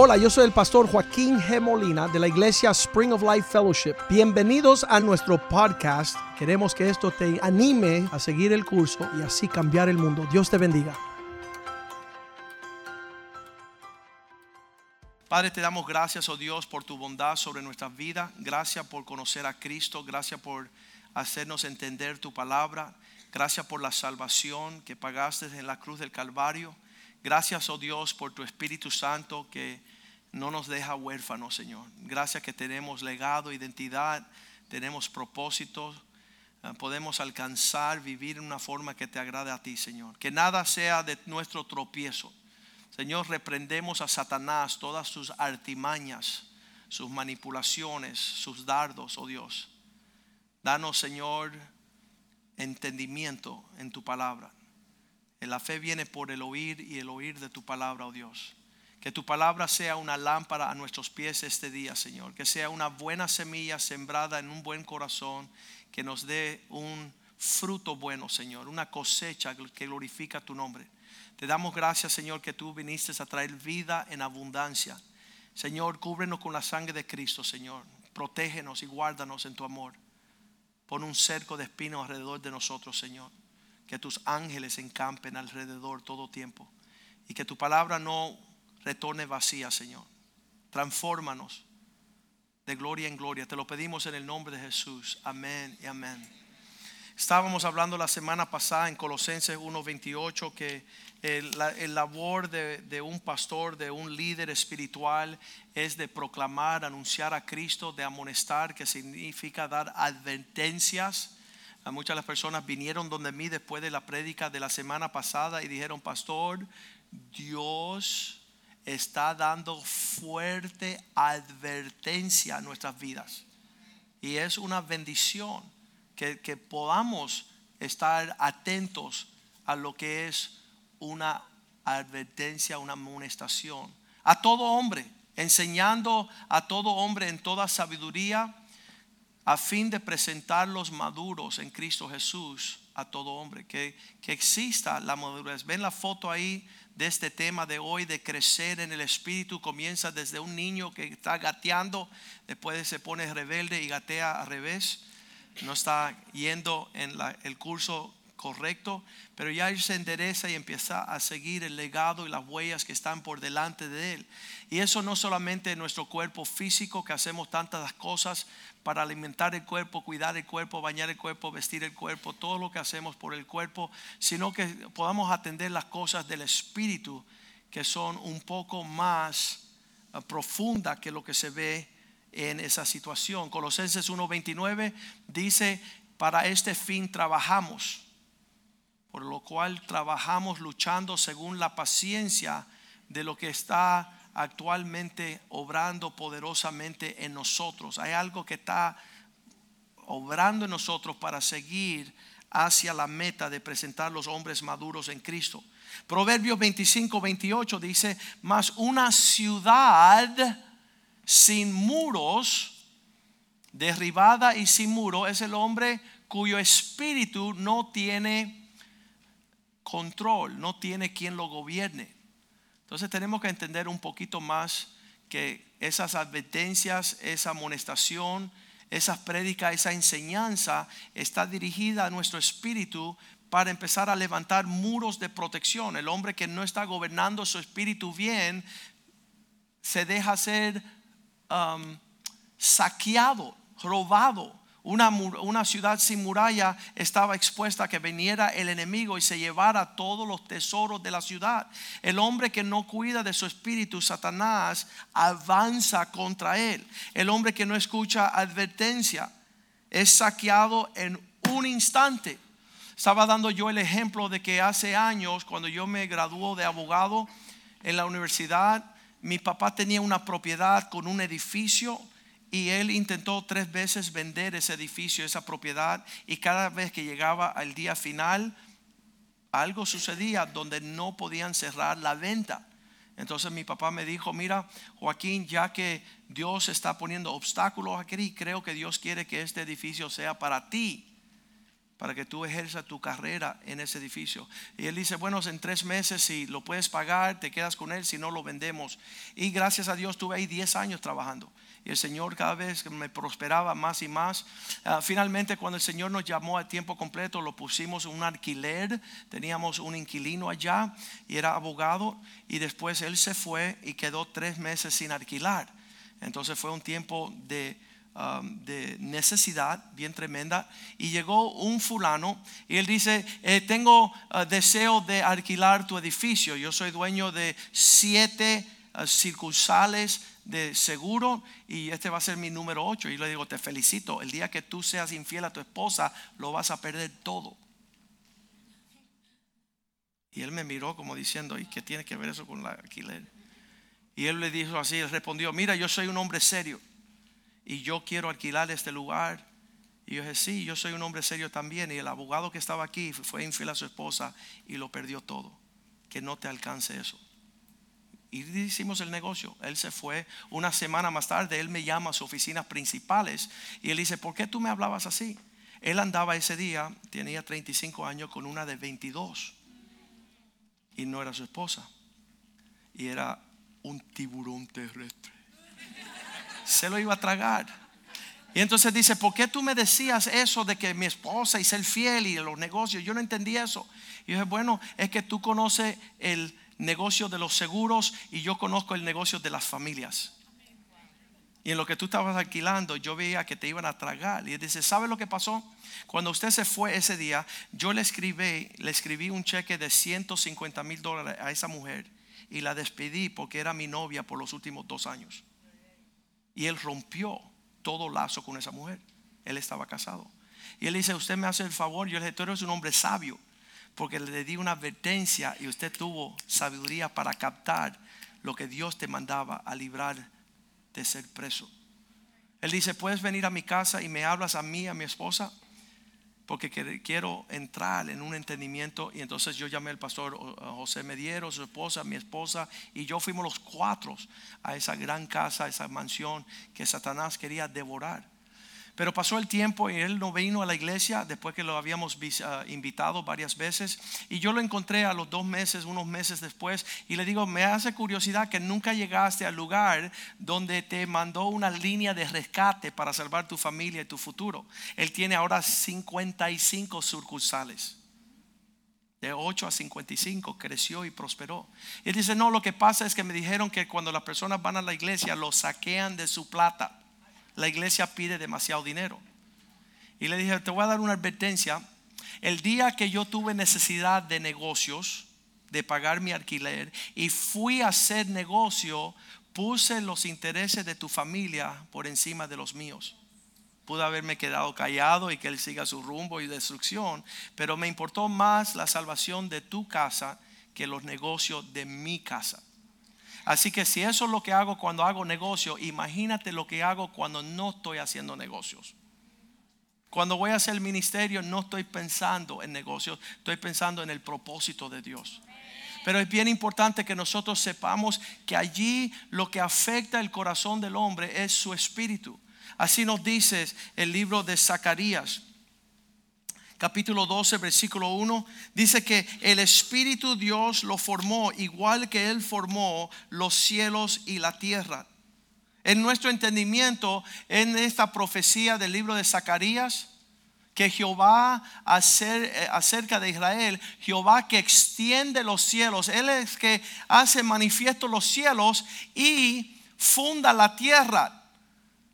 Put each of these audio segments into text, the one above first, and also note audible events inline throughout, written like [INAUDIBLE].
Hola, yo soy el pastor Joaquín G. Molina de la iglesia Spring of Life Fellowship. Bienvenidos a nuestro podcast. Queremos que esto te anime a seguir el curso y así cambiar el mundo. Dios te bendiga. Padre, te damos gracias, oh Dios, por tu bondad sobre nuestras vidas. Gracias por conocer a Cristo. Gracias por hacernos entender tu palabra. Gracias por la salvación que pagaste en la cruz del Calvario. Gracias, oh Dios, por tu Espíritu Santo que no nos deja huérfanos, Señor. Gracias que tenemos legado, identidad, tenemos propósitos. eh, Podemos alcanzar, vivir en una forma que te agrade a ti, Señor. Que nada sea de nuestro tropiezo. Señor, reprendemos a Satanás todas sus artimañas, sus manipulaciones, sus dardos, oh Dios. Danos, Señor, entendimiento en tu palabra. La fe viene por el oír y el oír de tu palabra, oh Dios. Que tu palabra sea una lámpara a nuestros pies este día, Señor. Que sea una buena semilla sembrada en un buen corazón. Que nos dé un fruto bueno, Señor. Una cosecha que glorifica tu nombre. Te damos gracias, Señor, que tú viniste a traer vida en abundancia. Señor, cúbrenos con la sangre de Cristo, Señor. Protégenos y guárdanos en tu amor. Pon un cerco de espinos alrededor de nosotros, Señor. Que tus ángeles encampen alrededor todo tiempo. Y que tu palabra no retorne vacía, Señor. Transfórmanos de gloria en gloria. Te lo pedimos en el nombre de Jesús. Amén y amén. Estábamos hablando la semana pasada en Colosenses 1:28 que el, la- el labor de, de un pastor, de un líder espiritual, es de proclamar, anunciar a Cristo, de amonestar, que significa dar advertencias. A muchas de las personas vinieron donde mí después de la prédica de la semana pasada y dijeron, pastor, Dios está dando fuerte advertencia a nuestras vidas. Y es una bendición que, que podamos estar atentos a lo que es una advertencia, una amonestación. A todo hombre, enseñando a todo hombre en toda sabiduría, a fin de presentarlos maduros en Cristo Jesús a todo hombre. Que, que exista la madurez. Ven la foto ahí de este tema de hoy, de crecer en el Espíritu. Comienza desde un niño que está gateando, después se pone rebelde y gatea al revés no está yendo en la- el curso correcto, pero ya él se endereza y empieza a seguir el legado y las huellas que están por delante de él. Y eso no solamente en nuestro cuerpo físico, que hacemos tantas cosas para alimentar el cuerpo, cuidar el cuerpo, bañar el cuerpo, vestir el cuerpo, todo lo que hacemos por el cuerpo, sino que podamos atender las cosas del espíritu que son un poco más eh, profundas que lo que se ve en esa situación. Colosenses 1:29 dice, para este fin trabajamos, por lo cual trabajamos luchando según la paciencia de lo que está actualmente obrando poderosamente en nosotros. Hay algo que está obrando en nosotros para seguir hacia la meta de presentar los hombres maduros en Cristo. Proverbios 25, 28 dice, mas una ciudad sin muros, derribada y sin muro, es el hombre cuyo espíritu no tiene control, no tiene quien lo gobierne. Entonces tenemos que entender un poquito más que esas advertencias, esa amonestación, esas prédicas, esa enseñanza está dirigida a nuestro espíritu para empezar a levantar muros de protección. El hombre que no está gobernando su espíritu bien se deja ser um, saqueado, robado. Una, una ciudad sin muralla estaba expuesta a que viniera el enemigo y se llevara todos los tesoros de la ciudad. El hombre que no cuida de su espíritu, Satanás, avanza contra él. El hombre que no escucha advertencia es saqueado en un instante. Estaba dando yo el ejemplo de que hace años, cuando yo me graduó de abogado en la universidad, mi papá tenía una propiedad con un edificio y él intentó tres veces vender ese edificio, esa propiedad, y cada vez que llegaba al día final, algo sucedía donde no podían cerrar la venta. Entonces mi papá me dijo, mira, Joaquín, ya que Dios está poniendo obstáculos aquí, creo que Dios quiere que este edificio sea para ti. para que tú ejerzas tu carrera en ese edificio. Y él dice, bueno, en tres meses si lo puedes pagar, te quedas con él, si no lo vendemos. Y gracias a Dios tuve ahí 10 años trabajando. Y el Señor cada vez me prosperaba más y más. Ah, finalmente cuando el Señor nos llamó a tiempo completo, lo pusimos en un alquiler. Teníamos un inquilino allá y era abogado. Y después él se fue y quedó tres meses sin alquilar. Entonces fue un tiempo de Um, de necesidad bien tremenda y llegó un fulano y él dice, eh, tengo uh, deseo de alquilar tu edificio, yo soy dueño de siete uh, circunsales de seguro y este va a ser mi número ocho y le digo, te felicito, el día que tú seas infiel a tu esposa lo vas a perder todo. Y él me miró como diciendo, ¿y qué tiene que ver eso con la alquiler? Y él le dijo así, respondió, mira, yo soy un hombre serio y yo quiero alquilar este lugar. Y yo dije, sí, yo soy un hombre serio también. Y el abogado que estaba aquí fue infiel a su esposa y lo perdió todo. Que no te alcance eso. Y hicimos el negocio. Él se fue. Una semana más tarde, él me llama a sus oficinas principales y él dice, ¿por qué tú me hablabas así? Él andaba ese día, tenía 35 años, con una de 22. Y no era su esposa. Y era un tiburón terrestre se lo iba a tragar. Y entonces dice, ¿por qué tú me decías eso de que mi esposa y ser fiel y los negocios? Yo no entendí eso. Y yo dije, bueno, es que tú conoces el negocio de los seguros y yo conozco el negocio de las familias. Y en lo que tú estabas alquilando, yo veía que te iban a tragar. Y él dice, ¿sabe lo que pasó? Cuando usted se fue ese día, yo le escribí, le escribí un cheque de 150 mil dólares a esa mujer y la despedí porque era mi novia por los últimos dos años. Y él rompió todo lazo con esa mujer. Él estaba casado. Y él dice, usted me hace el favor. Yo le dije, tú eres un hombre sabio. Porque le di una advertencia y usted tuvo sabiduría para captar lo que Dios te mandaba a librar de ser preso. Él dice, puedes venir a mi casa y me hablas a mí, a mi esposa porque quiero entrar en un entendimiento. Y entonces yo llamé al pastor José Mediero, su esposa, mi esposa, y yo fuimos los cuatro a esa gran casa, a esa mansión que Satanás quería devorar. Pero pasó el tiempo y él no vino a la iglesia después que lo habíamos ah, invitado varias veces. Y yo lo encontré a los dos meses, unos meses después. Y le digo, me hace curiosidad que nunca llegaste al lugar donde te mandó una línea de rescate para salvar tu familia y tu futuro. Él tiene ahora 55 sucursales. De 8 a 55 creció y prosperó. Él dice, no, lo que pasa es que me dijeron que cuando las personas van a la iglesia lo saquean de su plata la iglesia pide demasiado dinero. Y le dije, te voy a dar una advertencia. El día que yo tuve necesidad de negocios, de pagar mi alquiler, y fui a hacer negocio, puse los intereses de tu familia por encima de los míos. Pude haberme quedado callado y que él siga su rumbo y destrucción, pero me importó más la salvación de tu casa que los negocios de mi casa. Así que si eso es lo que hago cuando hago negocio, imagínate lo que hago cuando no estoy haciendo negocios. Cuando voy a hacer el ministerio no estoy pensando en negocios, estoy pensando en el propósito de Dios. Pero es bien importante que nosotros sepamos que allí lo que afecta el corazón del hombre es su espíritu. Así nos dice el libro de Zacarías capítulo 12, versículo 1, dice que el Espíritu Dios lo formó igual que Él formó los cielos y la tierra. En nuestro entendimiento, en esta profecía del libro de Zacarías, que Jehová hacer, eh, acerca de Israel, Jehová que extiende los cielos, Él es que hace manifiesto los cielos y funda la tierra.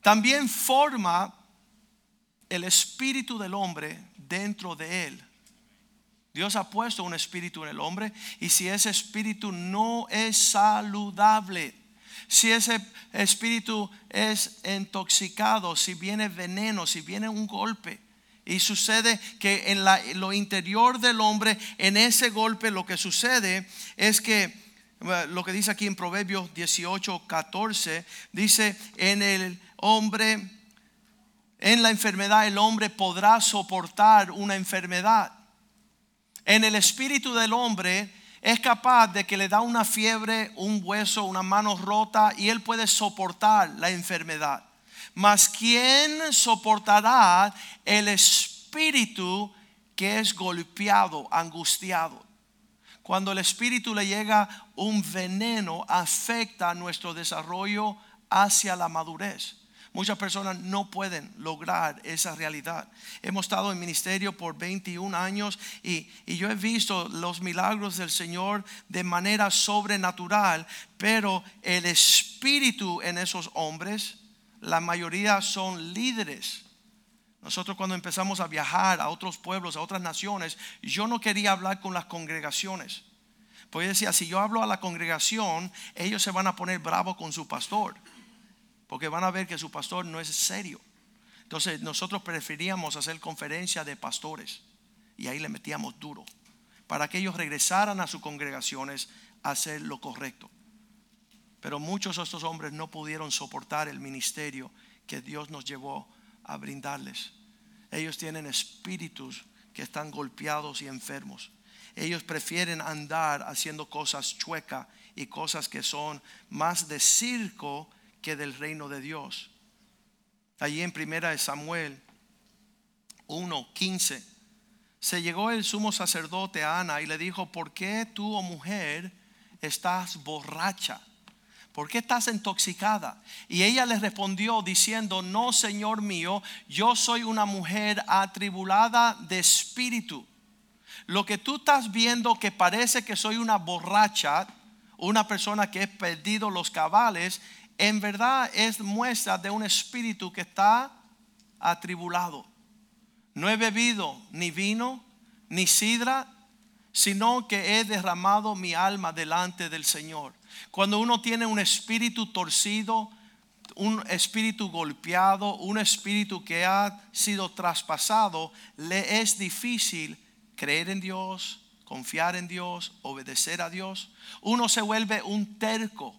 También forma el espíritu del hombre dentro de él. Dios ha puesto un espíritu en el hombre y si ese espíritu no es saludable, si ese espíritu es intoxicado, si viene veneno, si viene un golpe, y sucede que en, lo interior del hombre, en ese golpe, lo que sucede es que lo que dice aquí en Proverbios 18, 14, dice, en el hombre en la enfermedad el hombre podrá soportar una enfermedad. En el espíritu del hombre es capaz de que le da una fiebre, un hueso, una mano rota y él puede soportar la enfermedad. Mas ¿quién soportará el espíritu que es golpeado, angustiado. Cuando el espíritu le llega un veneno, afecta nuestro desarrollo hacia la madurez. Muchas personas no pueden lograr esa realidad. Hemos estado en ministerio por 21 años y, yo he visto los milagros del Señor de manera sobrenatural, pero el espíritu en esos hombres, la mayoría son líderes. Nosotros cuando empezamos a viajar a otros pueblos, a otras naciones, yo no quería hablar con las congregaciones. Pues decía, si yo hablo a la congregación, ellos se van a poner bravos con su pastor porque van a ver que su pastor no es serio. Entonces nosotros preferíamos hacer conferencia de pastores y ahí le metíamos duro para que ellos regresaran a sus congregaciones a hacer lo correcto. Pero muchos de estos hombres no pudieron soportar el ministerio que Dios nos llevó a brindarles. Ellos tienen espíritus que están golpeados y enfermos. Ellos prefieren andar haciendo cosas chuecas y cosas que son más de circo que del reino de Dios. Allí en primera de Samuel 1:15 se llegó el sumo sacerdote a Ana y le dijo, "¿Por qué tú, oh mujer, estás borracha? ¿Por qué estás intoxicada?" Y ella le respondió diciendo, "No, Señor mío, yo soy una mujer atribulada de espíritu. Lo que tú estás viendo que parece que soy una borracha, una persona que he perdido los cabales, en verdad es muestra de un espíritu que está atribulado. No he bebido ni vino ni sidra, sino que he derramado mi alma delante del Señor. Cuando uno tiene un espíritu torcido, un espíritu golpeado, un espíritu que ha sido traspasado, le es difícil creer en Dios, confiar en Dios, obedecer a Dios. Uno se vuelve un terco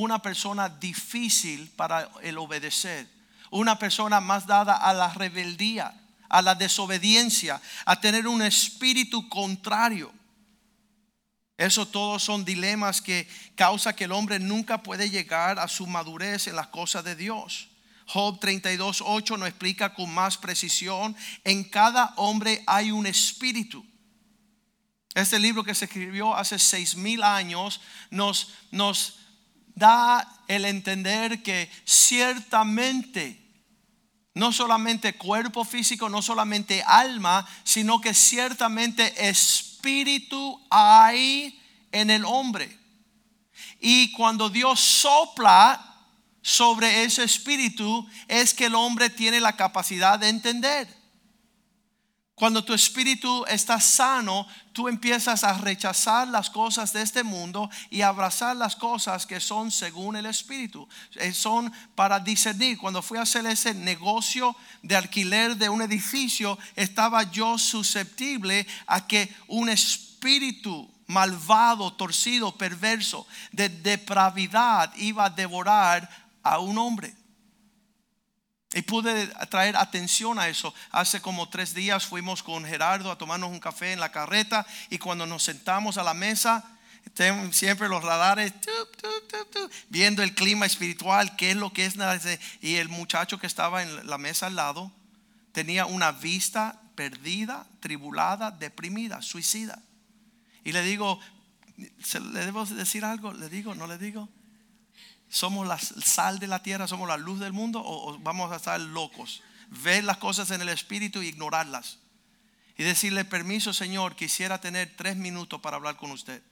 una persona difícil para el obedecer, una persona más dada a la rebeldía, a la desobediencia, a tener un espíritu contrario. Eso todos son dilemas que causa que el hombre nunca puede llegar a su madurez en las cosas de Dios. Job 32:8 nos explica con más precisión, en cada hombre hay un espíritu. Este libro que se escribió hace seis mil años nos, nos da el entender que ciertamente no solamente cuerpo físico, no solamente alma, sino que ciertamente espíritu hay en el hombre. Y cuando Dios sopla sobre ese espíritu, es que el hombre tiene la capacidad de entender. Cuando tu espíritu está sano, tú empiezas a rechazar las cosas de este mundo y abrazar las cosas que son según el espíritu. Eh, son para discernir. Cuando fui a hacer ese negocio de alquiler de un edificio, estaba yo susceptible a que un espíritu malvado, torcido, perverso, de depravidad iba a devorar a un hombre. Y pude traer atención a eso. Hace como tres días fuimos con Gerardo a tomarnos un café en la carreta y cuando nos sentamos a la mesa, siempre los radares, viendo el clima espiritual, qué es lo que es. Y el muchacho que estaba en la mesa al lado tenía una vista perdida, tribulada, deprimida, suicida. Y le digo, ¿le debo decir algo? ¿Le digo? ¿No le digo? Somos la sal de la tierra, somos la luz del mundo o, vamos a estar locos. Ver las cosas en el espíritu e ignorarlas. Y decirle, permiso Señor, quisiera tener tres minutos para hablar con usted.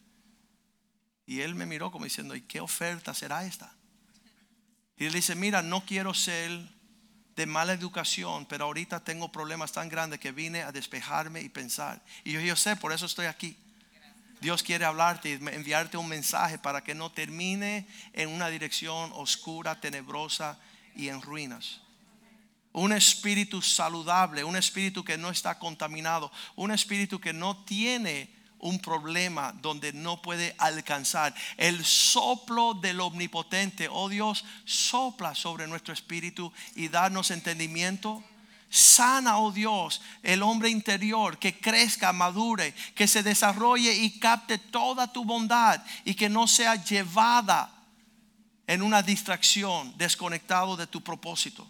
Y él me miró como diciendo, ¿y qué oferta será esta? Y él dice, mira, no quiero ser de mala educación, pero ahorita tengo problemas tan grandes que vine a despejarme y pensar. Y yo, yo sé, por eso estoy aquí. Dios quiere hablarte enviarte un mensaje para que no termine en una dirección oscura, tenebrosa y en ruinas. Un espíritu saludable, un espíritu que no está contaminado, un espíritu que no tiene un problema donde no puede alcanzar. El soplo del omnipotente, oh Dios, sopla sobre nuestro espíritu y darnos entendimiento, Sana, oh Dios, el hombre interior, que crezca, madure, que se desarrolle y capte toda tu bondad y que no sea llevada en una distracción, desconectado de tu propósito.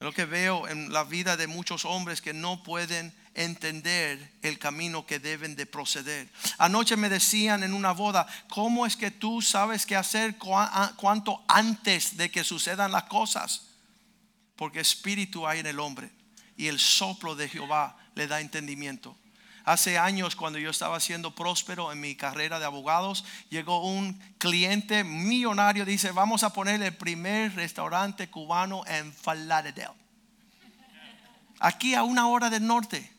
Lo que veo en la vida de muchos hombres que no pueden entender el camino que deben de proceder. Anoche me decían en una boda, ¿cómo es que tú sabes qué hacer cuanto antes de que sucedan las cosas? Porque espíritu hay en el hombre y el soplo de Jehová le da entendimiento. Hace años cuando yo estaba siendo próspero en mi carrera de abogados, llegó un cliente millonario, dice, vamos a poner el primer restaurante cubano en Falaredale. Aquí a una hora del norte.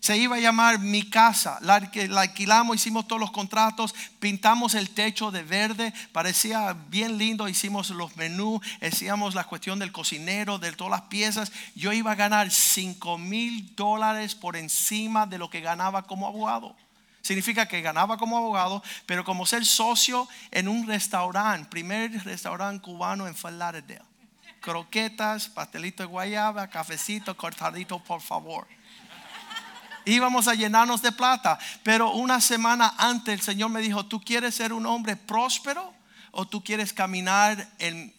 Se iba a llamar mi casa. La, alquilamos, hicimos todos los contratos, pintamos el techo de verde, parecía bien lindo. Hicimos los menús, hacíamos la cuestión del cocinero, de todas las piezas. Yo iba a ganar 5 mil dólares por encima de lo que ganaba como abogado. Significa que ganaba como abogado, pero como ser socio en un restaurante, primer restaurante cubano en Fort Lauderdale. Croquetas, pastelito de guayaba, cafecito cortadito, por favor íbamos a llenarnos de plata. Pero una semana antes el Señor me dijo, ¿tú quieres ser un hombre próspero o tú quieres caminar en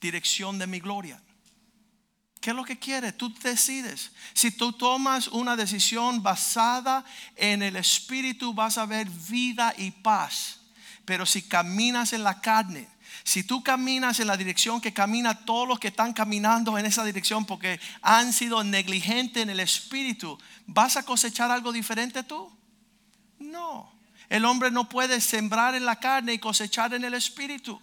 dirección de mi gloria? ¿Qué es lo que quieres? Tú decides. Si tú tomas una decisión basada en el Espíritu, vas a ver vida y paz. Pero si caminas en la carne, si tú caminas en la dirección que camina todos los que están caminando en esa dirección porque han sido negligentes en el espíritu, ¿vas a cosechar algo diferente tú? No. El hombre no puede sembrar en la carne y cosechar en el espíritu.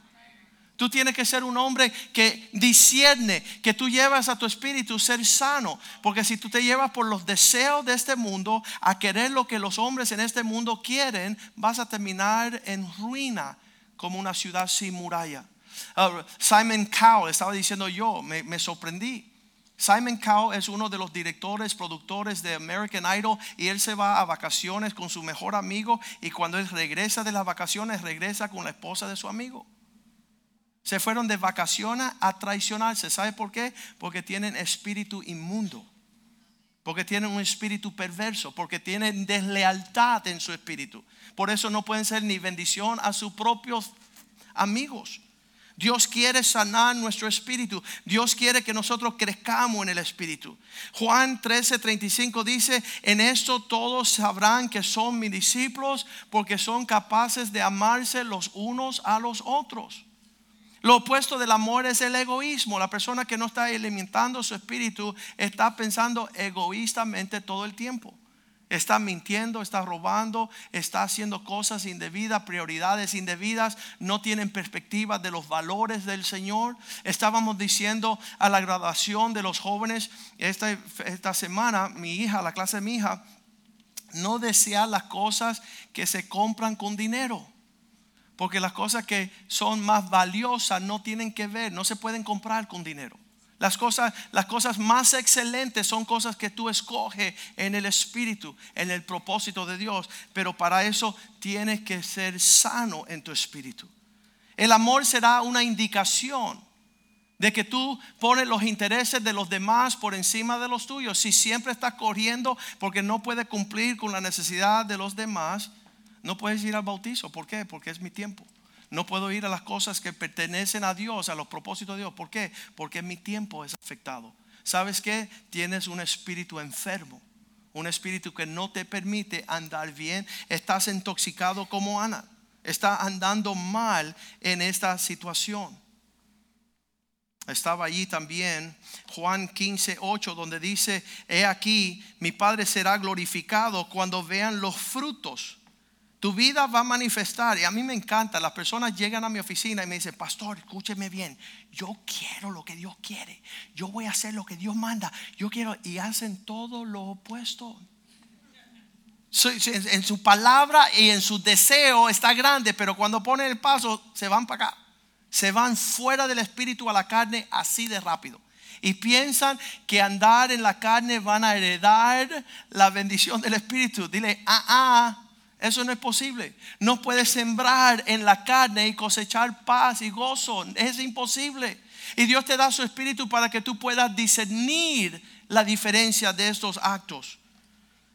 Tú tienes que ser un hombre que discierne, que tú llevas a tu espíritu ser sano. Porque si tú te llevas por los deseos de este mundo a querer lo que los hombres en este mundo quieren, vas a terminar en ruina como una ciudad sin muralla. Simon Cowell, estaba diciendo yo, me, sorprendí. Simon Cowell es uno de los directores, productores de American Idol y él se va a vacaciones con su mejor amigo y cuando él regresa de las vacaciones regresa con la esposa de su amigo. Se fueron de vacaciones a traicionarse. ¿Sabe por qué? Porque tienen espíritu inmundo. Porque tienen un espíritu perverso. Porque tienen deslealtad en su espíritu. Por eso no pueden ser ni bendición a sus propios amigos. Dios quiere sanar nuestro espíritu. Dios quiere que nosotros crezcamos en el espíritu. Juan 13:35 dice, en esto todos sabrán que son mis discípulos porque son capaces de amarse los unos a los otros. Lo opuesto del amor es el egoísmo. La persona que no está alimentando su espíritu está pensando egoístamente todo el tiempo. Está mintiendo, está robando, está haciendo cosas indebidas, prioridades indebidas, no tienen perspectiva de los valores del Señor. Estábamos diciendo a la graduación de los jóvenes esta, esta semana, mi hija, la clase de mi hija, no desea las cosas que se compran con dinero. Porque las cosas que son más valiosas no tienen que ver, no se pueden comprar con dinero. Las cosas, las cosas más excelentes son cosas que tú escoges en el Espíritu, en el propósito de Dios. Pero para eso tienes que ser sano en tu espíritu. El amor será una indicación de que tú pones los intereses de los demás por encima de los tuyos. Si siempre estás corriendo porque no puedes cumplir con la necesidad de los demás, no puedes ir al bautizo. ¿Por qué? Porque es mi tiempo. No puedo ir a las cosas que pertenecen a Dios, a los propósitos de Dios. ¿Por qué? Porque mi tiempo es afectado. ¿Sabes qué? Tienes un espíritu enfermo. Un espíritu que no te permite andar bien. Estás intoxicado como Ana. Está andando mal en esta situación. Estaba allí también Juan 15, 8, donde dice, he aquí, mi Padre será glorificado cuando vean los frutos tu vida va a manifestar. Y a mí me encanta. Las personas llegan a mi oficina y me dicen, pastor, escúcheme bien. Yo quiero lo que Dios quiere. Yo voy a hacer lo que Dios manda. Yo quiero. Y hacen todo lo opuesto. En su palabra y en su deseo está grande, pero cuando ponen el paso se van para acá. Se van fuera del espíritu a la carne así de rápido. Y piensan que andar en la carne van a heredar la bendición del espíritu. Dile, ah, ah eso no es posible. No puedes sembrar en la carne y cosechar paz y gozo. Es imposible. Y Dios te da su espíritu para que tú puedas discernir la diferencia de estos actos.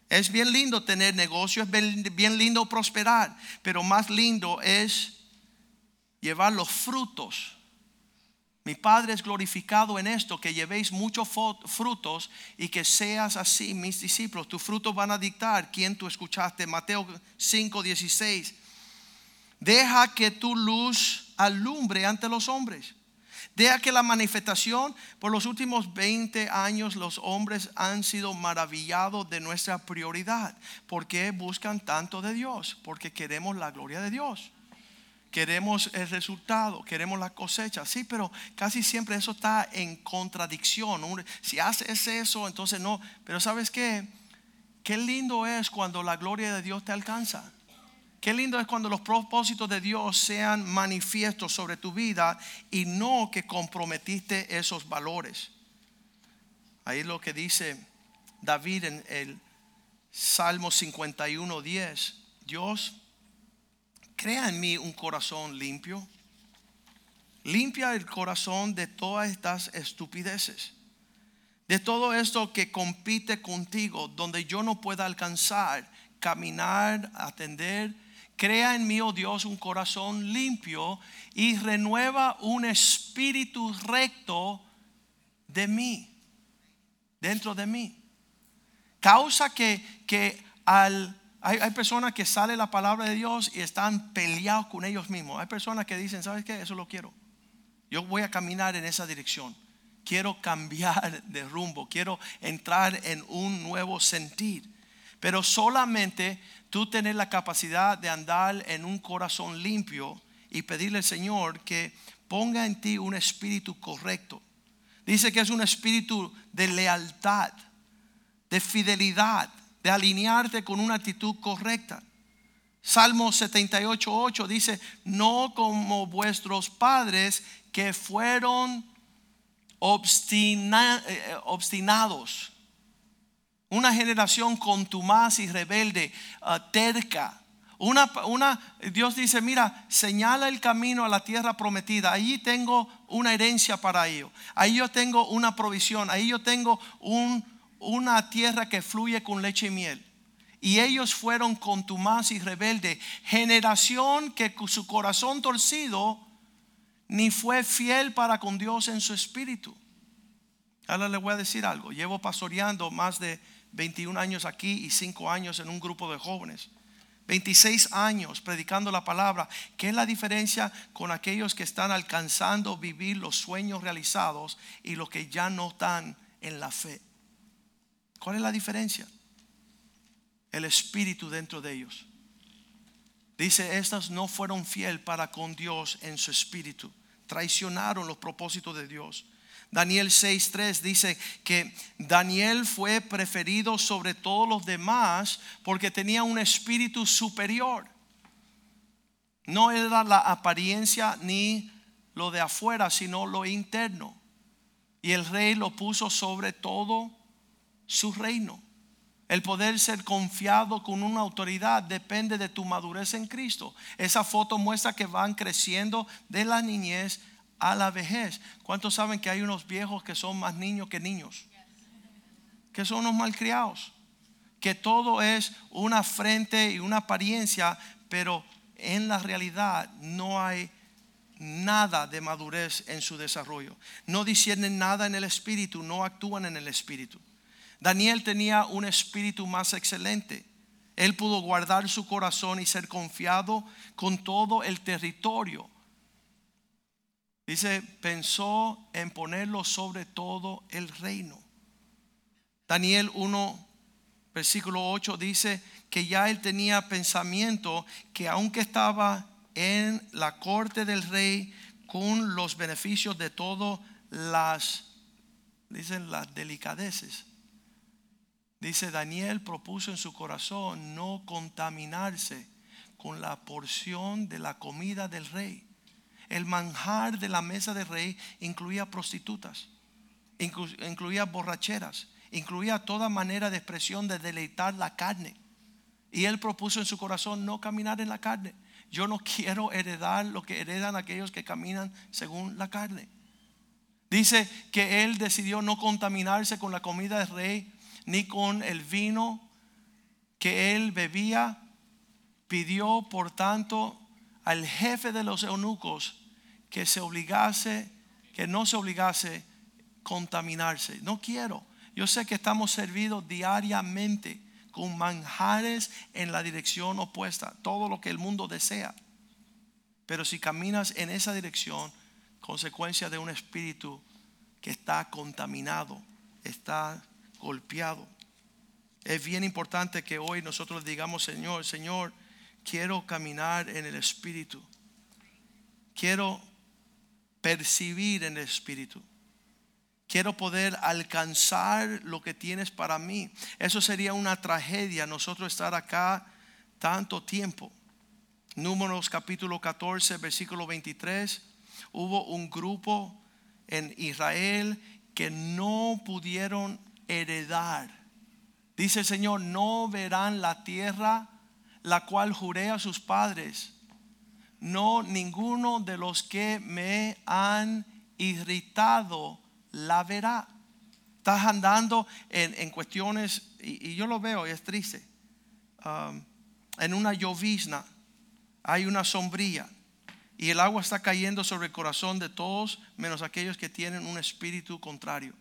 Es bien lindo tener negocios, es bien lindo prosperar, pero más lindo es llevar los frutos Mi Padre es glorificado en esto, que llevéis muchos frutos y que seas así mis discípulos. Tus frutos van a dictar quién tú escuchaste. Mateo 5, 16. Deja que tu luz alumbre ante los hombres. Deja que la manifestación, por los últimos 20 años los hombres han sido maravillados de nuestra prioridad. ¿Por qué buscan tanto de Dios? Porque queremos la gloria de Dios queremos el resultado, queremos la cosecha. Sí, pero casi siempre eso está en contradicción. Si haces eso, entonces no. Pero sabes qué? Qué lindo es cuando la gloria de Dios te alcanza. Qué lindo es cuando los propósitos de Dios sean manifiestos sobre tu vida y no que comprometiste esos valores. Ahí lo que dice David en el Salmo 51, 10. Dios crea en mí un corazón limpio. Limpia el corazón de todas estas estupideces. De todo esto que compite contigo, donde yo no pueda alcanzar, caminar, atender. Crea en mí, oh Dios, un corazón limpio y renueva un espíritu recto de mí, dentro de mí. Causa que, que al hay, personas que sale la palabra de Dios y están peleados con ellos mismos. Hay personas que dicen, ¿sabes qué? Eso lo quiero. Yo voy a caminar en esa dirección. Quiero cambiar de rumbo. Quiero entrar en un nuevo sentir. Pero solamente tú tienes la capacidad de andar en un corazón limpio y pedirle al Señor que ponga en ti un espíritu correcto. Dice que es un espíritu de lealtad, de fidelidad de alinearte con una actitud correcta. Salmo 78.8 dice, no como vuestros padres que fueron eh, obstinados. Una generación contumaz y rebelde, ah, terca. Una, Dios dice, mira, señala el camino a la tierra prometida. Allí tengo una herencia para ello. Ahí yo tengo una provisión. Ahí yo tengo un, una tierra que fluye con leche y miel. Y ellos fueron contumaz y rebelde, generación que con su corazón torcido ni fue fiel para con Dios en su espíritu. Ahora le voy a decir algo. Llevo pastoreando más de 21 años aquí y 5 años en un grupo de jóvenes. 26 años predicando la palabra. ¿Qué es la diferencia con aquellos que están alcanzando vivir los sueños realizados y los que ya no están en la fe? ¿Cuál es la diferencia? El espíritu dentro de ellos. Dice, estas no fueron fiel para con Dios en su espíritu. Traicionaron los propósitos de Dios. Daniel 6:3 dice que Daniel fue preferido sobre todos los demás porque tenía un espíritu superior. No era la apariencia ni lo de afuera, sino lo interno. Y el rey lo puso sobre todo su reino. El poder ser confiado con una autoridad depende de tu madurez en Cristo. Esa foto muestra que van creciendo de la niñez a la vejez. ¿Cuántos saben que hay unos viejos que son más niños que niños? Que son unos malcriados. Que todo es una frente y una apariencia, pero en la realidad no hay nada de madurez en su desarrollo. No disciernen nada en el espíritu, no actúan en el espíritu. Daniel tenía un espíritu más excelente. Él pudo guardar su corazón y ser confiado con todo el territorio. Dice, pensó en ponerlo sobre todo el reino. Daniel 1, versículo 8 dice que ya él tenía pensamiento que aunque estaba en la corte del rey con los beneficios de todas las, dicen las delicadeces, Dice Daniel propuso en su corazón no contaminarse con la porción de la comida del rey. El manjar de la mesa del rey incluía prostitutas, incluía borracheras, incluía toda manera de expresión de deleitar la carne. Y él propuso en su corazón no caminar en la carne. Yo no [LAUGHS] quiero heredar lo que heredan aquellos que caminan según la carne. Dice que él decidió no contaminarse con la comida del rey ni con el vino que él bebía. Pidió, por tanto, al jefe de los eunucos que se obligase que no se obligase contaminarse. No quiero. Yo sé que estamos servidos diariamente con manjares en la dirección opuesta, todo lo que el mundo desea. Pero si caminas en esa dirección, consecuencia de un espíritu que está contaminado, está golpeado. Es bien importante que hoy nosotros digamos, Señor, Señor, quiero caminar en el espíritu. Quiero percibir en el espíritu. Quiero poder alcanzar lo que tienes para mí. Eso sería una tragedia nosotros estar acá tanto tiempo. Números capítulo 14, versículo 23. Hubo un grupo en Israel que no pudieron heredar. Dice el Señor, no verán la tierra la cual juré a sus padres. No ninguno de los que me han irritado la verá. Estás andando en, cuestiones, y, yo lo veo y es triste. Um, en una llovizna hay una sombría y el agua está cayendo sobre el corazón de todos menos aquellos que tienen un espíritu contrario.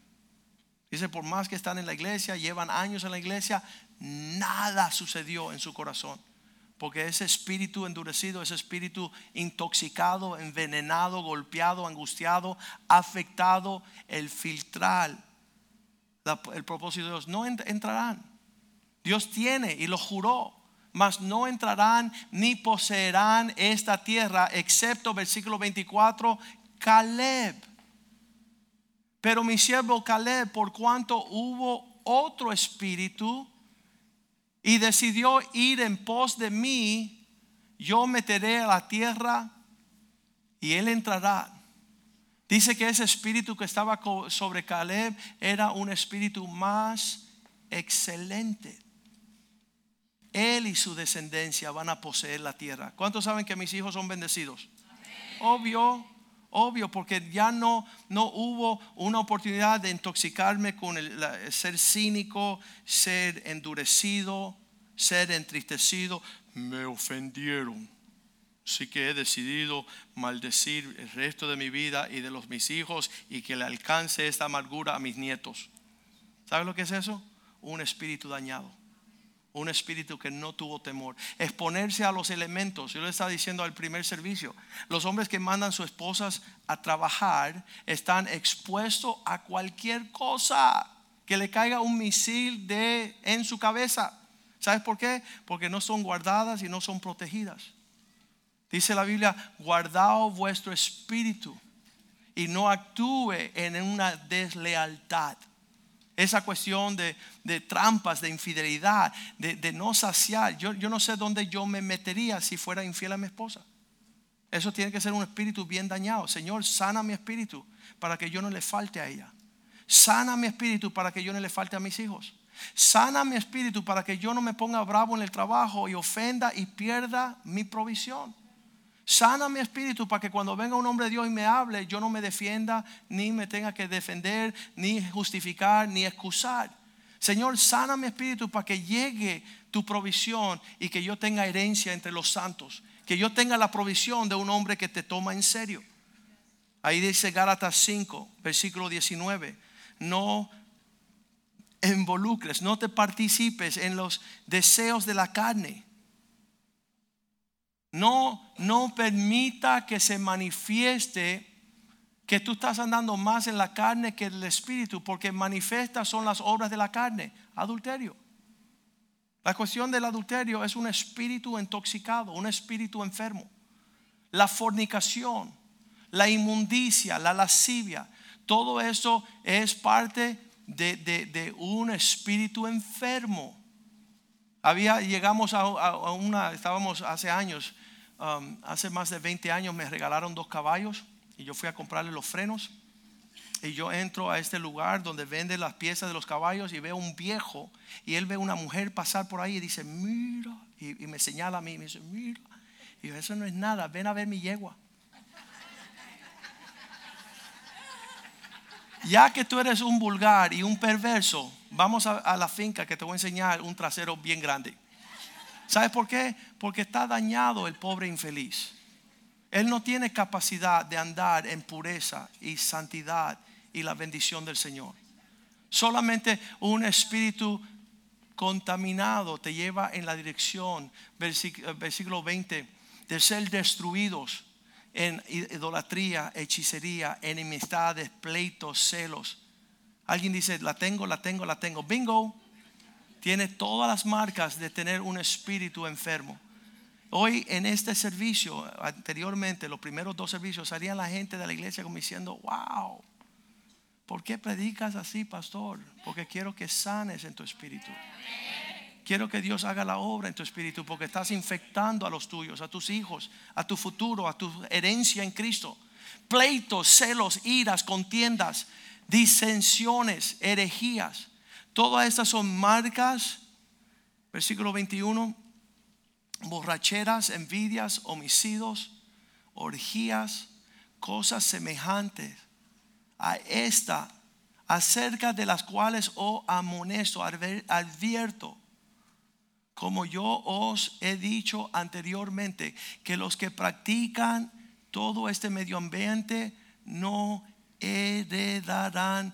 Dice, por más que están en la iglesia, llevan años en la iglesia, nada sucedió en su corazón. Porque ese espíritu endurecido, ese espíritu intoxicado, envenenado, golpeado, angustiado, afectado, el filtrar el propósito de Dios, no entrarán. Dios tiene y lo juró, mas no entrarán ni poseerán esta tierra, excepto versículo 24, Caleb. Pero mi siervo Caleb, por cuanto hubo otro espíritu, y decidió ir en pos de mí, yo meteré a la tierra y él entrará. Dice que ese espíritu que estaba sobre Caleb era un espíritu más excelente. Él y su descendencia van a poseer la tierra. ¿Cuántos saben que mis hijos son bendecidos? Obvio, obvio, porque ya no, no hubo una oportunidad de intoxicarme con el, ser cínico, ser endurecido, ser entristecido. Me ofendieron. Así que he decidido maldecir el resto de mi vida y de los mis hijos y que le alcance esta amargura a mis nietos. ¿Sabe lo que es eso? Un espíritu dañado un espíritu que no tuvo temor. Exponerse a los elementos. Yo le estaba diciendo al primer servicio. Los hombres que mandan sus esposas a trabajar están expuestos a cualquier cosa que le caiga un misil de, en su cabeza. ¿Sabes por qué? Porque no son guardadas y no son protegidas. Dice la Biblia, guardaos vuestro espíritu y no actúe en una deslealtad. Esa cuestión de, trampas, de infidelidad, de, no saciar. Yo, yo no sé dónde yo me metería si fuera infiel a mi esposa. Eso tiene que ser un espíritu bien dañado. Señor, sana mi espíritu para que yo no le falte a ella. Sana mi espíritu para que yo no le falte a mis hijos. Sana mi espíritu para que yo no me ponga bravo en el trabajo y ofenda y pierda mi provisión. Sana mi espíritu para que cuando venga un hombre de Dios y me hable, yo no me defienda, ni me tenga que defender, ni justificar, ni excusar. Señor, sana mi espíritu para que llegue tu provisión y que yo tenga herencia entre los santos. Que yo tenga la provisión de un hombre que te toma en serio. Ahí dice Gálatas 5, versículo 19. No involucres, no te participes en los deseos de la carne no, no permita que se manifieste que tú estás andando más en la carne que en el espíritu, porque manifiestas son las obras de la carne. Adulterio. La cuestión del adulterio es un espíritu intoxicado, un espíritu enfermo. La fornicación, la inmundicia, la lascivia, todo eso es parte de, un espíritu enfermo. Había, llegamos a, una, estábamos hace años Um, hace más de 20 años me regalaron dos caballos y yo fui a comprarle los frenos. Y yo entro a este lugar donde venden las piezas de los caballos y veo un viejo y él ve una mujer pasar por ahí y dice, mira, y, me señala a mí, y me dice, mira. Y yo, eso no es nada, ven a ver mi yegua. ya que tú eres un vulgar y un perverso, vamos a la finca que te voy a enseñar un trasero bien grande. ¿Sabes por qué? Porque está dañado el pobre infeliz. Él no tiene capacidad de andar en pureza y santidad y la bendición del Señor. Solamente un espíritu contaminado te lleva en la dirección, versículo 20, de ser destruidos en idolatría, hechicería, enemistades, pleitos, celos. Alguien dice, la tengo, la tengo, la tengo. Bingo. Tiene todas las marcas de tener un espíritu enfermo. Hoy en este servicio, anteriormente, los primeros dos servicios, salía la gente de la iglesia como diciendo, wow, ¿por qué predicas así, pastor? Porque quiero que sanes en tu espíritu. Quiero que Dios haga la obra en tu espíritu porque estás infectando a los tuyos, a tus hijos, a tu futuro, a tu herencia en Cristo. Pleitos, celos, iras, contiendas, disensiones, herejías. Todas estas son marcas, versículo 21, borracheras, envidias, homicidios, orgías, cosas semejantes a esta, acerca de las cuales os amonesto, advierto como yo os he dicho anteriormente, que los que practican todo este medio ambiente no heredarán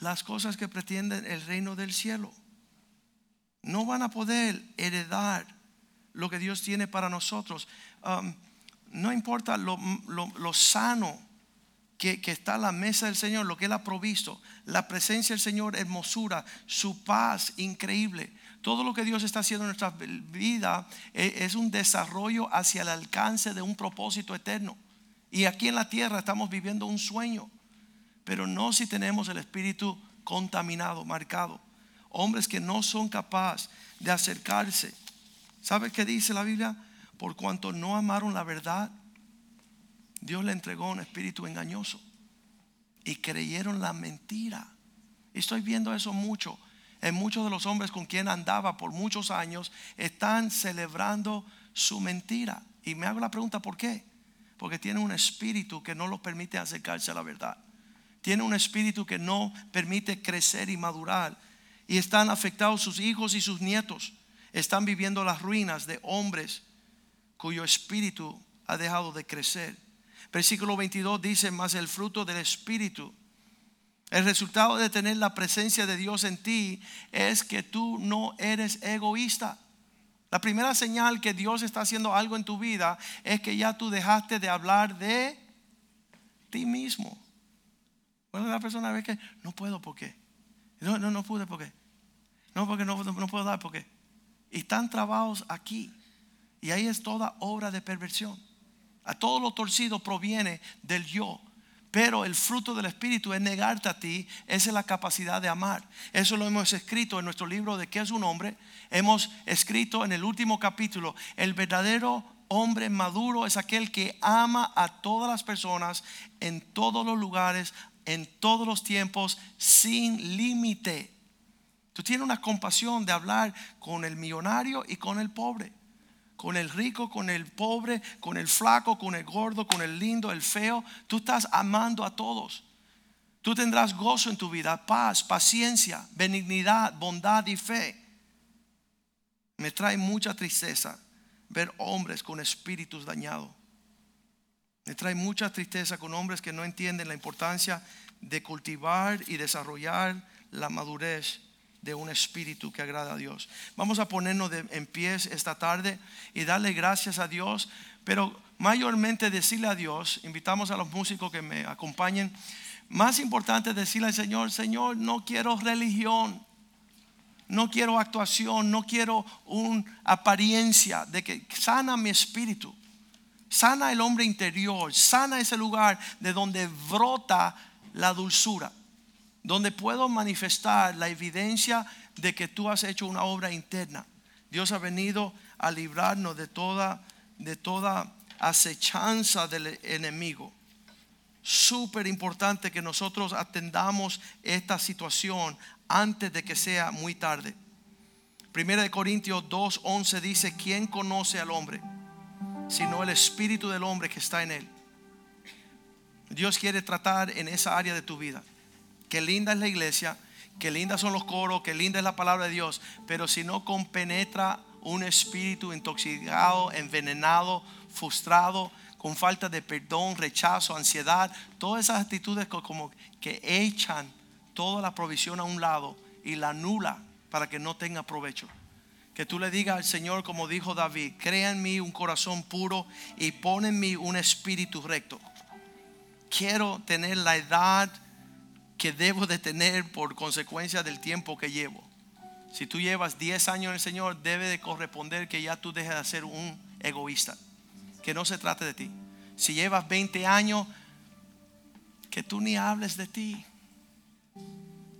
las cosas que pretenden el reino del cielo. No van a poder heredar lo que Dios tiene para nosotros. Um, no importa lo, sano que, que, está la mesa del Señor, lo que Él ha provisto, la presencia del Señor, hermosura, su paz increíble todo lo que Dios está haciendo en nuestra vida eh, es un desarrollo hacia el alcance de un propósito eterno. Y aquí en la tierra estamos viviendo un sueño, pero no si tenemos el espíritu contaminado, marcado. Hombres que no son capaces de acercarse. ¿Sabe qué dice la Biblia? Por cuanto no amaron la verdad, Dios le entregó un espíritu engañoso y creyeron la mentira. Estoy viendo eso mucho en muchos de los hombres con quien andaba por muchos años están celebrando su mentira. Y me hago la pregunta, ¿por qué? Porque tiene un espíritu que no los permite acercarse a la verdad. Tiene un espíritu que no permite crecer y madurar. Y están afectados sus hijos y sus nietos. Están viviendo las ruinas de hombres cuyo espíritu ha dejado de crecer. Versículo 22 dice, más el fruto del espíritu el resultado de tener la presencia de Dios en ti es que tú no eres egoísta. La primera señal que Dios está haciendo algo en tu vida es que ya tú dejaste de hablar de ti mismo. Bueno, la persona ve que no puedo porque. No, no, no pude porque. No, porque no, no puedo dar porque. Y están trabados aquí. Y ahí es toda obra de perversión. A todo lo torcido proviene del yo. Pero el fruto del Espíritu es negarte a ti, esa es la capacidad de amar. Eso lo hemos escrito en nuestro libro de qué es un hombre. Hemos escrito en el último capítulo, el verdadero hombre maduro es aquel que ama a todas las personas en todos los lugares, en todos los tiempos, sin límite. Tú tienes una compasión de hablar con el millonario y con el pobre con el rico, con el pobre, con el flaco, con el gordo, con el lindo, el feo. Tú estás amando a todos. Tú tendrás gozo en tu vida, paz, paciencia, benignidad, bondad y fe. Me trae mucha tristeza ver hombres con espíritus dañados. Me trae mucha tristeza con hombres que no entienden la importancia de cultivar y desarrollar la madurez de un espíritu que agrada a Dios. Vamos a ponernos en pies esta tarde y darle gracias a Dios, pero mayormente decirle a Dios, invitamos a los músicos que me acompañen, más importante decirle al Señor, Señor, no quiero religión, no quiero actuación, no quiero una apariencia de que sana mi espíritu, sana el hombre interior, sana ese lugar de donde brota la dulzura donde puedo manifestar la evidencia de que tú has hecho una obra interna. Dios ha venido a librarnos de toda, de toda acechanza del enemigo. Súper importante que nosotros atendamos esta situación antes de que sea muy tarde. Primera de Corintios 2:11 dice, ¿quién conoce al hombre? Sino el espíritu del hombre que está en él. Dios quiere tratar en esa área de tu vida. Qué linda es la iglesia, qué lindas son los coros, qué linda es la palabra de Dios, pero si no compenetra un espíritu intoxicado, envenenado, frustrado, con falta de perdón, rechazo, ansiedad, todas esas actitudes co- como que echan toda la provisión a un lado y la anula para que no tenga provecho. Que tú le digas al Señor, como dijo David, crea en mí un corazón puro y pon en mí un espíritu recto. Quiero tener la edad que debo de tener por consecuencia del tiempo que llevo. Si tú llevas 10 años en el Señor, debe de corresponder que ya tú dejes de ser un egoísta. Que no se trate de ti. Si llevas 20 años, que tú ni hables de ti.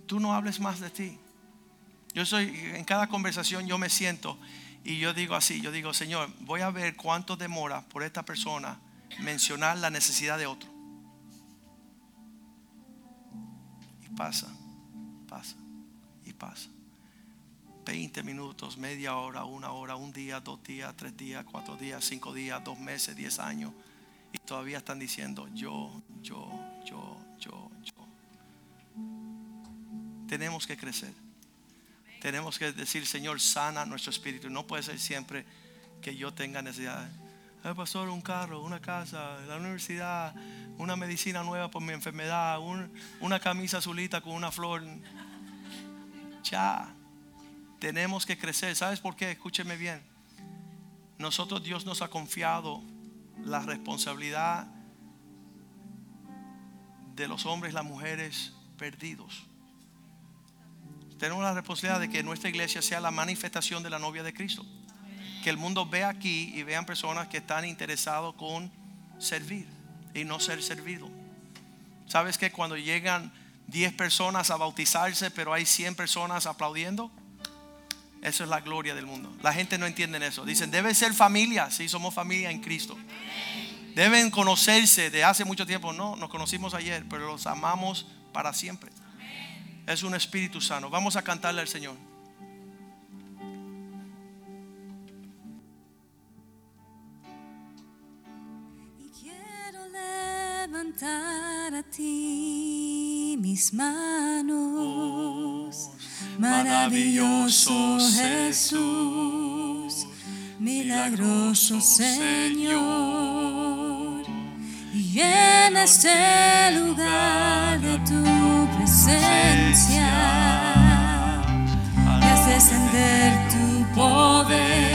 Tú no hables más de ti. Yo soy, en cada conversación yo me siento y yo digo así, yo digo, Señor, voy a ver cuánto demora por esta persona mencionar la necesidad de otro. Y pasa, pasa, y pasa. 20 minutos, media hora, una hora, un día, dos días, tres días, cuatro días, cinco días, dos meses, diez años. Y todavía están diciendo yo, yo, yo, yo, yo. Tenemos que crecer. Tenemos que decir, Señor, sana nuestro espíritu. No puede ser siempre que yo tenga necesidad. Ay, pastor, un carro, una casa, la universidad, una medicina nueva por mi enfermedad, un- una camisa azulita con una flor. Ya, tenemos que crecer. ¿Sabes por qué? Escúcheme bien. Nosotros Dios nos ha confiado la responsabilidad de los hombres y las mujeres perdidos. Tenemos la responsabilidad de que nuestra iglesia sea la manifestación de la novia de Cristo. Que el mundo vea aquí y vean personas que están interesados con servir y no ser servido. ¿Sabes que cuando llegan 10 personas a bautizarse, pero hay 100 personas aplaudiendo? Eso es la gloria del mundo. La gente no entiende eso. Dicen, debe ser familia. Sí, somos familia en Cristo. Deben conocerse de hace mucho tiempo. No, nos conocimos ayer, pero los amamos para siempre. Es un espíritu sano. Vamos a cantarle al Señor. Y quiero levantar a ti mis manos. Maravilloso Jesús, milagroso Señor. Y en este lugar de tu presencia, y haz descender tu poder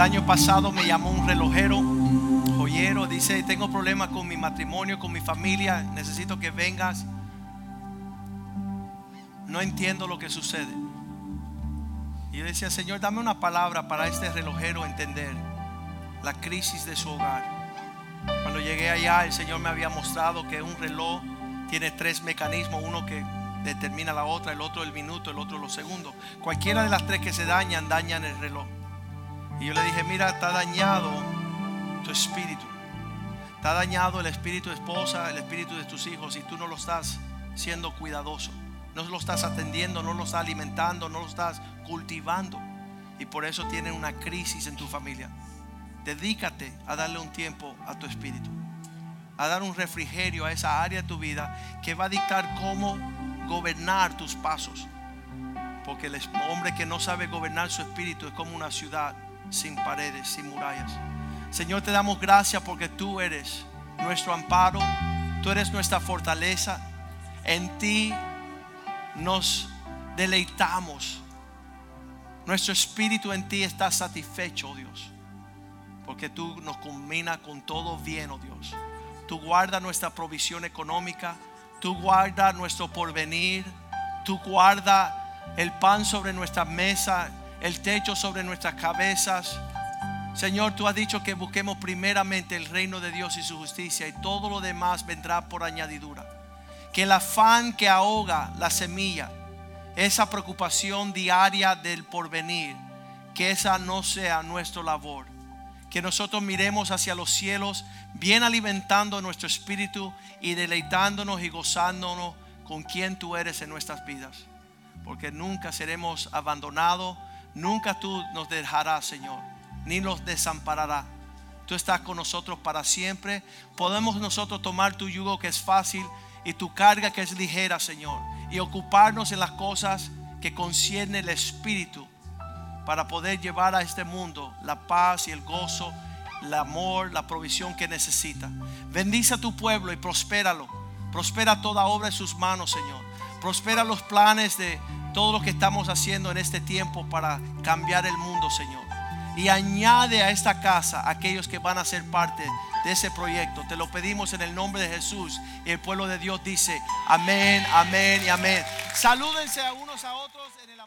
año pasado me llamó un relojero, joyero, dice, tengo problemas con mi matrimonio, con mi familia, necesito que vengas. No entiendo lo que sucede. Y yo decía, Señor, dame una palabra para este relojero entender la crisis de su hogar. Cuando llegué allá, el Señor me había mostrado que un reloj tiene tres mecanismos, uno que determina la otra, el otro el minuto, el otro los segundos. Cualquiera de las tres que se dañan, dañan el reloj. Y yo le dije, mira, está dañado tu espíritu. Está dañado el espíritu de esposa, el espíritu de tus hijos y tú no lo estás siendo cuidadoso. No lo estás atendiendo, no lo estás alimentando, no lo estás cultivando. Y por eso tienen una crisis en tu familia. Dedícate a darle un tiempo a tu espíritu. A dar un refrigerio a esa área de tu vida que va a dictar cómo gobernar tus pasos. Porque el hombre que no sabe gobernar su espíritu es como una ciudad sin paredes, sin murallas. Señor, te damos gracias porque tú eres nuestro amparo, tú eres nuestra fortaleza. En ti nos deleitamos. Nuestro espíritu en ti está satisfecho, oh Dios. Porque tú nos combinas con todo bien, oh Dios. Tú guardas nuestra provisión económica. Tú guardas nuestro porvenir. Tú guardas el pan sobre nuestra mesa, el techo sobre nuestras cabezas. Señor, tú has dicho que busquemos primeramente el reino de Dios y su justicia y todo lo demás vendrá por añadidura. Que el afán que ahoga la semilla, esa preocupación diaria del porvenir, que esa no sea nuestra labor. Que nosotros miremos hacia los cielos, bien alimentando nuestro espíritu y deleitándonos y gozándonos con quien tú eres en nuestras vidas. Porque nunca seremos abandonados, nunca tú nos dejarás, Señor, ni nos desampararás. Tú estás con nosotros para siempre. Podemos nosotros tomar tu yugo que es fácil y tu carga que es ligera, Señor, y ocuparnos en las cosas que concierne el espíritu para poder llevar a este mundo la paz y el gozo, el amor, la provisión que necesita. Bendice a tu pueblo y prospéralo. Prospera toda obra en sus manos, Señor. Prospera los planes de todo lo que estamos haciendo en este tiempo para cambiar el mundo, Señor. Y añade a esta casa aquellos que van a ser parte de ese proyecto. Te lo pedimos en el nombre de Jesús. Y el pueblo de Dios dice, amén, amén y amén. Salúdense a unos a otros en el.